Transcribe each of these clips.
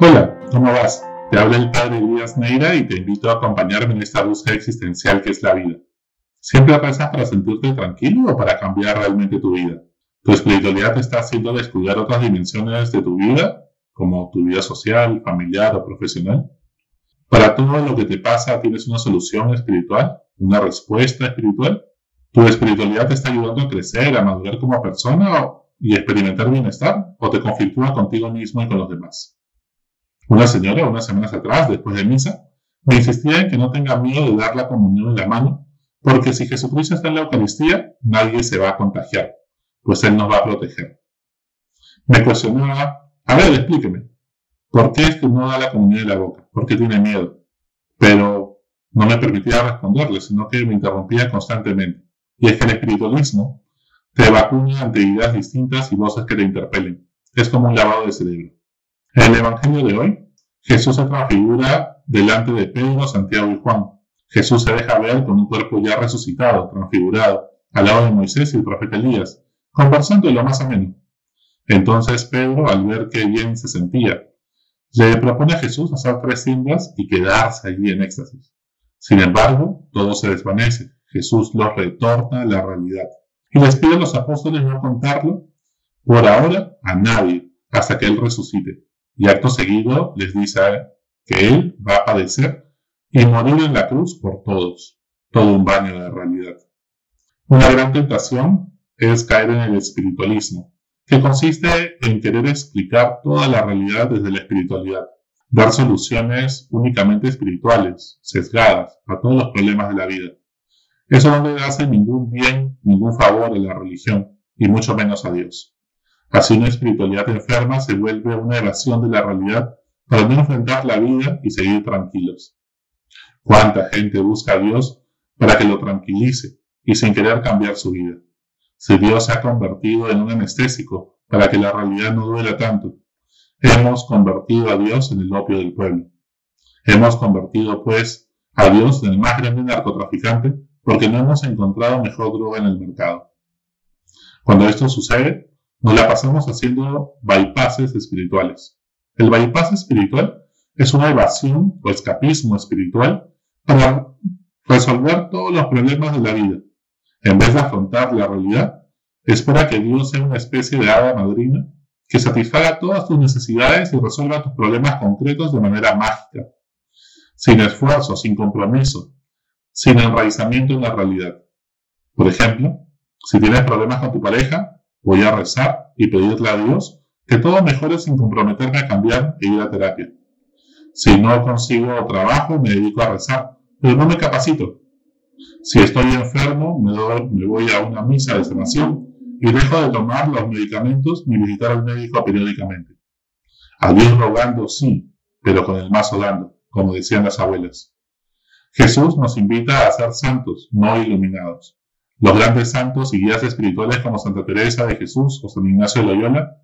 Hola, ¿cómo vas? Te habla el padre Elías Neira y te invito a acompañarme en esta búsqueda existencial que es la vida. ¿Siempre rezas para sentirte tranquilo o para cambiar realmente tu vida? ¿Tu espiritualidad te está haciendo descuidar otras dimensiones de tu vida, como tu vida social, familiar o profesional? ¿Para todo lo que te pasa tienes una solución espiritual? ¿Una respuesta espiritual? ¿Tu espiritualidad te está ayudando a crecer, a madurar como persona y experimentar bienestar? ¿O te conflictúa contigo mismo y con los demás? Una señora, unas semanas atrás, después de misa, me insistía en que no tenga miedo de dar la comunión en la mano, porque si Jesucristo está en la Eucaristía, nadie se va a contagiar, pues Él nos va a proteger. Me cuestionaba, a ver, explíqueme, ¿por qué es que no da la comunión en la boca? ¿Por qué tiene miedo? Pero no me permitía responderle, sino que me interrumpía constantemente. Y es que el espiritualismo te vacuna ante ideas distintas y voces que te interpelen. Es como un lavado de cerebro. En el Evangelio de hoy, Jesús se transfigura delante de Pedro, Santiago y Juan. Jesús se deja ver con un cuerpo ya resucitado, transfigurado, al lado de Moisés y el profeta Elías, conversando lo más ameno. Entonces Pedro, al ver qué bien se sentía, le propone a Jesús hacer tres cintas y quedarse allí en éxtasis. Sin embargo, todo se desvanece. Jesús los retorna a la realidad y les pide a los apóstoles no contarlo por ahora a nadie hasta que Él resucite y acto seguido les dice que Él va a padecer y morir en la cruz por todos. Todo un baño de realidad. Una gran tentación es caer en el espiritualismo, que consiste en querer explicar toda la realidad desde la espiritualidad, dar soluciones únicamente espirituales, sesgadas a todos los problemas de la vida. Eso no le hace ningún bien, ningún favor a la religión, y mucho menos a Dios. Así una espiritualidad enferma se vuelve una evasión de la realidad para no enfrentar la vida y seguir tranquilos. ¿Cuánta gente busca a Dios para que lo tranquilice y sin querer cambiar su vida? Si Dios se ha convertido en un anestésico para que la realidad no duela tanto, hemos convertido a Dios en el opio del pueblo. Hemos convertido, pues, a Dios en el más grande narcotraficante porque no hemos encontrado mejor droga en el mercado. Cuando esto sucede, nos la pasamos haciendo bypasses espirituales. El bypass espiritual es una evasión o escapismo espiritual para resolver todos los problemas de la vida. En vez de afrontar la realidad, espera que Dios sea una especie de hada madrina que satisfaga todas tus necesidades y resuelva tus problemas concretos de manera mágica, sin esfuerzo, sin compromiso, sin enraizamiento en la realidad. Por ejemplo, si tienes problemas con tu pareja, Voy a rezar y pedirle a Dios que todo mejore sin comprometerme a cambiar e ir a terapia. Si no consigo trabajo, me dedico a rezar, pero no me capacito. Si estoy enfermo, me, voy a una misa de sanación y dejo de tomar los medicamentos ni visitar al médico periódicamente. A Dios rogando, sí, pero con el mazo dando, como decían las abuelas. Jesús nos invita a ser santos, no iluminados. Los grandes santos y guías espirituales como Santa Teresa de Jesús o San Ignacio de Loyola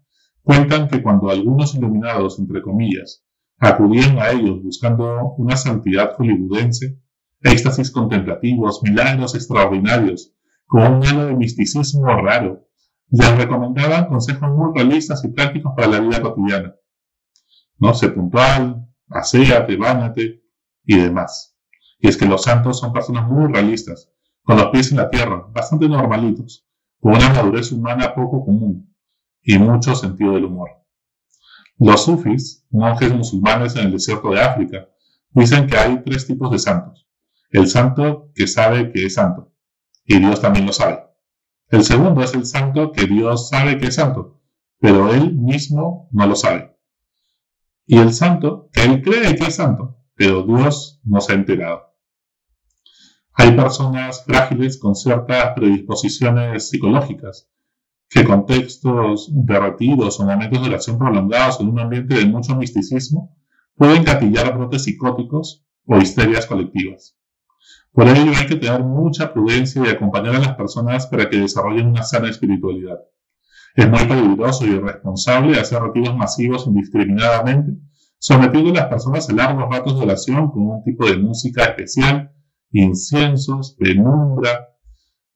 cuentan que cuando algunos iluminados, entre comillas, acudían a ellos buscando una santidad hollywoodense, éxtasis contemplativos, milagros extraordinarios, con un halo de misticismo raro, les recomendaban consejos muy realistas y prácticos para la vida cotidiana. No sé puntual, aséate, báñate y demás. Y es que los santos son personas muy realistas, con los pies en la tierra, bastante normalitos, con una madurez humana poco común y mucho sentido del humor. Los sufis, monjes musulmanes en el desierto de África, dicen que hay tres tipos de santos. El santo que sabe que es santo, y Dios también lo sabe. El segundo es el santo que Dios sabe que es santo, pero él mismo no lo sabe. Y el santo que él cree que es santo, pero Dios no se ha enterado. Hay personas frágiles con ciertas predisposiciones psicológicas que contextos derretidos o momentos de oración prolongados en un ambiente de mucho misticismo pueden gatillar brotes psicóticos o histerias colectivas. Por ello hay que tener mucha prudencia y acompañar a las personas para que desarrollen una sana espiritualidad. Es muy peligroso y irresponsable hacer retiros masivos indiscriminadamente, sometiendo a las personas a largos ratos de oración con un tipo de música especial inciensos, penumbra,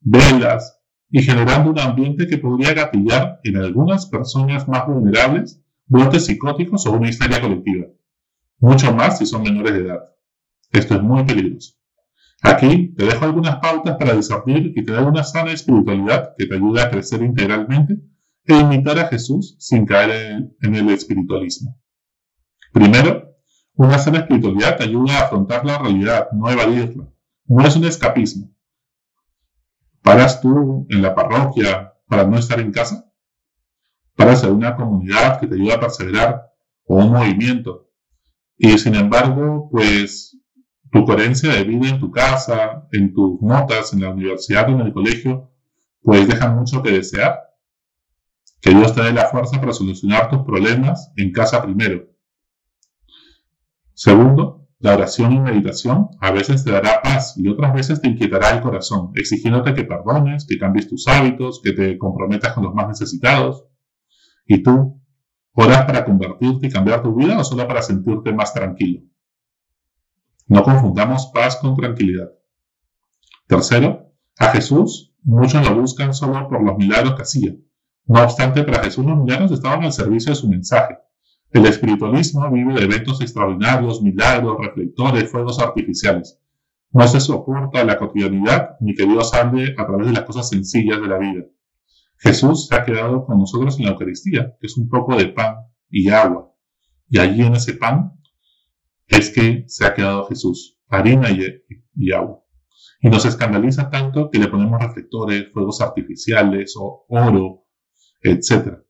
velas y generando un ambiente que podría gatillar en algunas personas más vulnerables brotes psicóticos o una histeria colectiva. Mucho más si son menores de edad. Esto es muy peligroso. Aquí te dejo algunas pautas para discernir y tener una sana espiritualidad que te ayude a crecer integralmente e imitar a Jesús sin caer en el espiritualismo. Primero, una sana espiritualidad te ayuda a afrontar la realidad, no evadirla. No es un escapismo. ¿Paras tú en la parroquia para no estar en casa? ¿Paras en una comunidad que te ayuda a perseverar o un movimiento? Y sin embargo, pues tu coherencia de vida en tu casa, en tus notas, en la universidad o en el colegio, pues dejan mucho que desear. Que Dios te dé la fuerza para solucionar tus problemas en casa primero. Segundo, la oración y meditación a veces te dará paz y otras veces te inquietará el corazón, exigiéndote que perdones, que cambies tus hábitos, que te comprometas con los más necesitados. ¿Y tú? ¿Oras para convertirte y cambiar tu vida o solo para sentirte más tranquilo? No confundamos paz con tranquilidad. Tercero, a Jesús muchos lo buscan solo por los milagros que hacía. No obstante, para Jesús los milagros estaban al servicio de su mensaje. El espiritualismo vive de eventos extraordinarios, milagros, reflectores, fuegos artificiales. No se soporta la cotidianidad ni que Dios hable a través de las cosas sencillas de la vida. Jesús se ha quedado con nosotros en la Eucaristía, que es un poco de pan y agua. Y allí en ese pan es que se ha quedado Jesús, harina y, agua. Y nos escandaliza tanto que le ponemos reflectores, fuegos artificiales o oro, etc.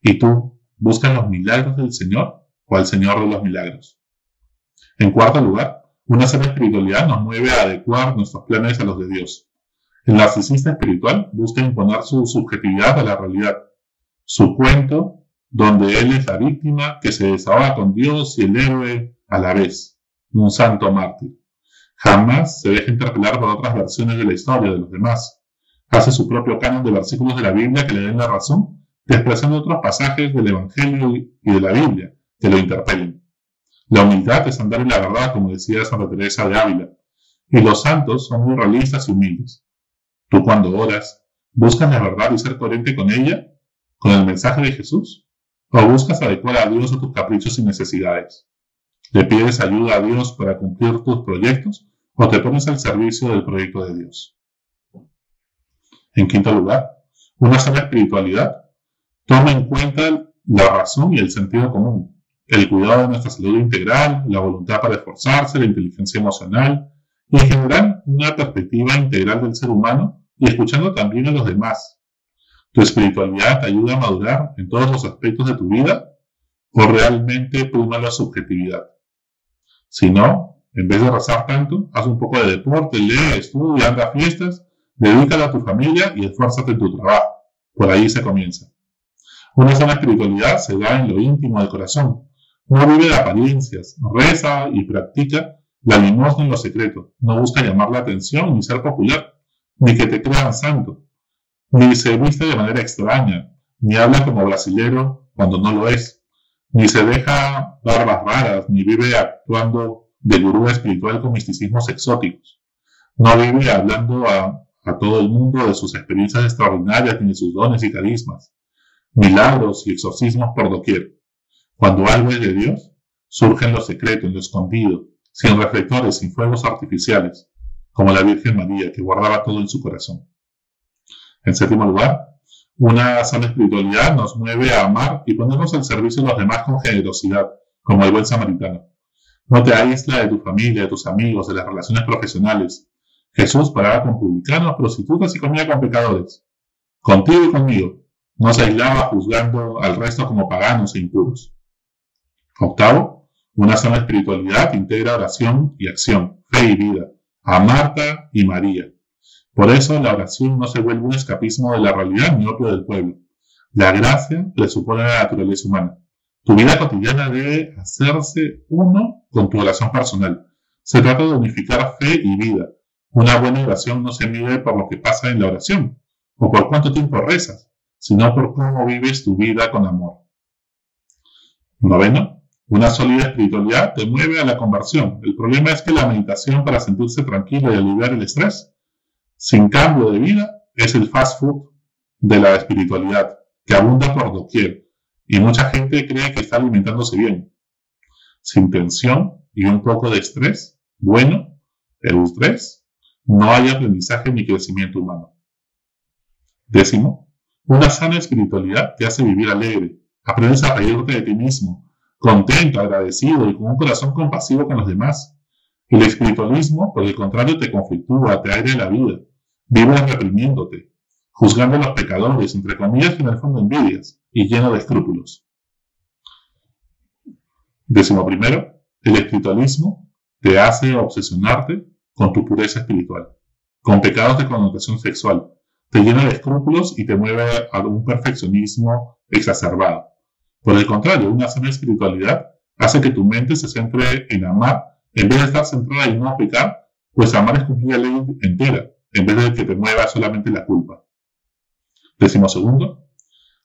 ¿Y tú buscas los milagros del Señor o al Señor de los milagros? En cuarto lugar, una sana espiritualidad nos mueve a adecuar nuestros planes a los de Dios. El narcisista espiritual busca imponer su subjetividad a la realidad. Su cuento donde él es la víctima que se desahoga con Dios y el héroe a la vez, un santo mártir. Jamás se deja interpelar por otras versiones de la historia de los demás. Hace su propio canon de versículos de la Biblia que le den la razón, despreciando otros pasajes del Evangelio y de la Biblia que lo interpelen. La humildad es andar en la verdad, como decía Santa Teresa de Ávila, y los santos son muy realistas y humildes. Tú cuando oras, buscas la verdad y ser coherente con ella, con el mensaje de Jesús. ¿O buscas adecuar a Dios a tus caprichos y necesidades? ¿Le pides ayuda a Dios para cumplir tus proyectos o te pones al servicio del proyecto de Dios? En quinto lugar, una sana espiritualidad toma en cuenta la razón y el sentido común, el cuidado de nuestra salud integral, la voluntad para esforzarse, la inteligencia emocional y en general una perspectiva integral del ser humano y escuchando también a los demás, ¿Tu espiritualidad te ayuda a madurar en todos los aspectos de tu vida o realmente prima la subjetividad? Si no, en vez de rezar tanto, haz un poco de deporte, lee, estudia, anda a fiestas, dedícala a tu familia y esfuérzate en tu trabajo. Por ahí se comienza. Una sana espiritualidad se da en lo íntimo del corazón. No vive de apariencias, reza y practica la limosna en lo secreto. No busca llamar la atención ni ser popular, ni que te crean santo ni se viste de manera extraña, ni habla como brasilero cuando no lo es, ni se deja barbas raras, ni vive actuando de gurú espiritual con misticismos exóticos. No vive hablando a, a todo el mundo de sus experiencias extraordinarias ni de sus dones y carismas, milagros y exorcismos por doquier. Cuando algo es de Dios, surge en lo secreto, en lo escondido, sin reflectores, sin fuegos artificiales, como la Virgen María, que guardaba todo en su corazón. En séptimo lugar, una sana espiritualidad nos mueve a amar y ponernos al servicio de los demás con generosidad, como el buen samaritano. No te aísla de tu familia, de tus amigos, de las relaciones profesionales. Jesús paraba con publicanos, prostitutas y comía con pecadores. Contigo y conmigo. No se aislaba juzgando al resto como paganos e impuros. Octavo, una sana espiritualidad integra oración y acción, fe y vida, a Marta y María. Por eso la oración no se vuelve un escapismo de la realidad ni otro del pueblo. La gracia le supone la naturaleza humana. Tu vida cotidiana debe hacerse uno con tu oración personal. Se trata de unificar fe y vida. Una buena oración no se mide por lo que pasa en la oración o por cuánto tiempo rezas, sino por cómo vives tu vida con amor. Noveno, una sólida espiritualidad te mueve a la conversión. El problema es que la meditación para sentirse tranquilo y aliviar el estrés sin cambio de vida es el fast food de la espiritualidad, que abunda por doquier. y mucha gente cree que está alimentándose bien. Sin tensión y un poco de estrés, bueno, el estrés, no hay aprendizaje ni crecimiento humano. Décimo, una sana espiritualidad te hace vivir alegre. Aprendes a reírte de ti mismo, contento, agradecido y con un corazón compasivo con los demás. El espiritualismo, por el contrario, te conflictúa, te aire la vida. Vives reprimiéndote, juzgando a los pecadores, entre comillas, en el fondo envidias, y lleno de escrúpulos. Décimo primero, el espiritualismo te hace obsesionarte con tu pureza espiritual, con pecados de connotación sexual, te llena de escrúpulos y te mueve a un perfeccionismo exacerbado. Por el contrario, una sana espiritualidad hace que tu mente se centre en amar en vez de estar centrada en no pecar, pues amar es cumplir la ley entera, en vez de que te mueva solamente la culpa. Décimo segundo,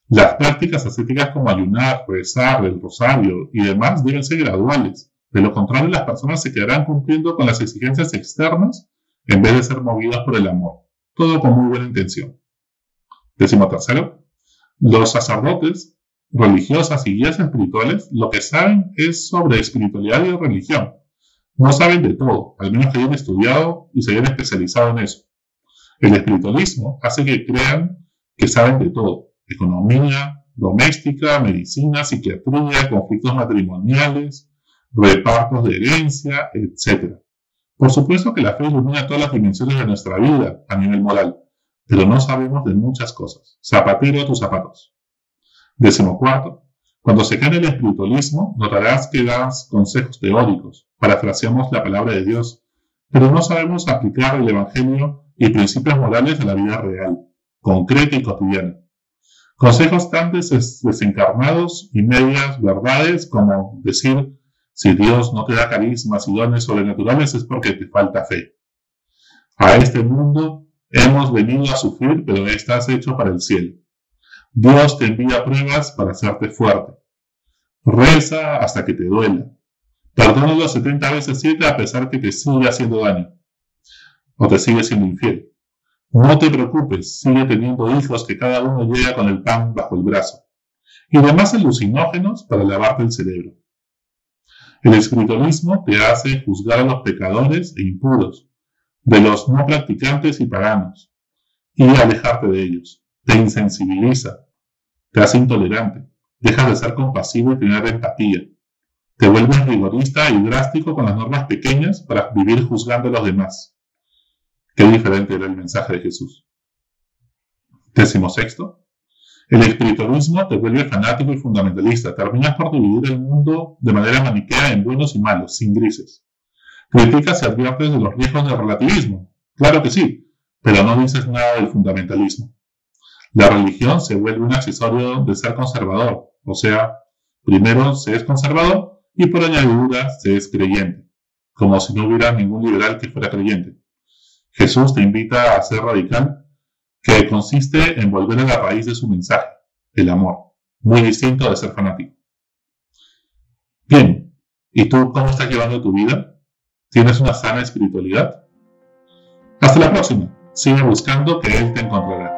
las prácticas ascéticas como ayunar, rezar, el rosario y demás deben ser graduales. De lo contrario, las personas se quedarán cumpliendo con las exigencias externas en vez de ser movidas por el amor. Todo con muy buena intención. Décimo tercero, los sacerdotes, religiosas y guías espirituales lo que saben es sobre espiritualidad y religión. No saben de todo, al menos que hayan estudiado y se hayan especializado en eso. El espiritualismo hace que crean que saben de todo, economía, doméstica, medicina, psiquiatría, conflictos matrimoniales, repartos de herencia, etc. Por supuesto que la fe ilumina todas las dimensiones de nuestra vida a nivel moral, pero no sabemos de muchas cosas. Zapatero a tus zapatos. Décimo cuarto, cuando se cae el espiritualismo, notarás que das consejos teóricos, parafraseamos la palabra de Dios, pero no sabemos aplicar el Evangelio y principios morales a la vida real, concreta y cotidiana. Consejos tan desencarnados y medias verdades como decir, si Dios no te da carismas y dones sobrenaturales es porque te falta fe. A este mundo hemos venido a sufrir, pero estás hecho para el cielo. Dios te envía pruebas para hacerte fuerte. Reza hasta que te duela. Perdónalo 70 veces 7 a pesar que te sigue haciendo daño. O te sigue siendo infiel. No te preocupes, sigue teniendo hijos que cada uno llega con el pan bajo el brazo. Y demás alucinógenos para lavarte el cerebro. El espiritualismo te hace juzgar a los pecadores e impuros, de los no practicantes y paganos, y alejarte de ellos. Te insensibiliza, te hace intolerante, deja de ser compasivo y tener empatía. Te vuelves rigorista y drástico con las normas pequeñas para vivir juzgando a los demás. Qué diferente era el mensaje de Jesús. Décimo sexto. El espiritualismo te vuelve fanático y fundamentalista. Terminas por dividir el mundo de manera maniquea en buenos y malos, sin grises. Criticas y adviertes de los riesgos del relativismo. Claro que sí, pero no dices nada del fundamentalismo. La religión se vuelve un accesorio de ser conservador, o sea, primero se es conservador y por añadidura se es creyente, como si no hubiera ningún liberal que fuera creyente. Jesús te invita a ser radical, que consiste en volver a la raíz de su mensaje, el amor, muy distinto de ser fanático. Bien, ¿y tú cómo estás llevando tu vida? ¿Tienes una sana espiritualidad? Hasta la próxima. Sigue buscando que Él te encontrará.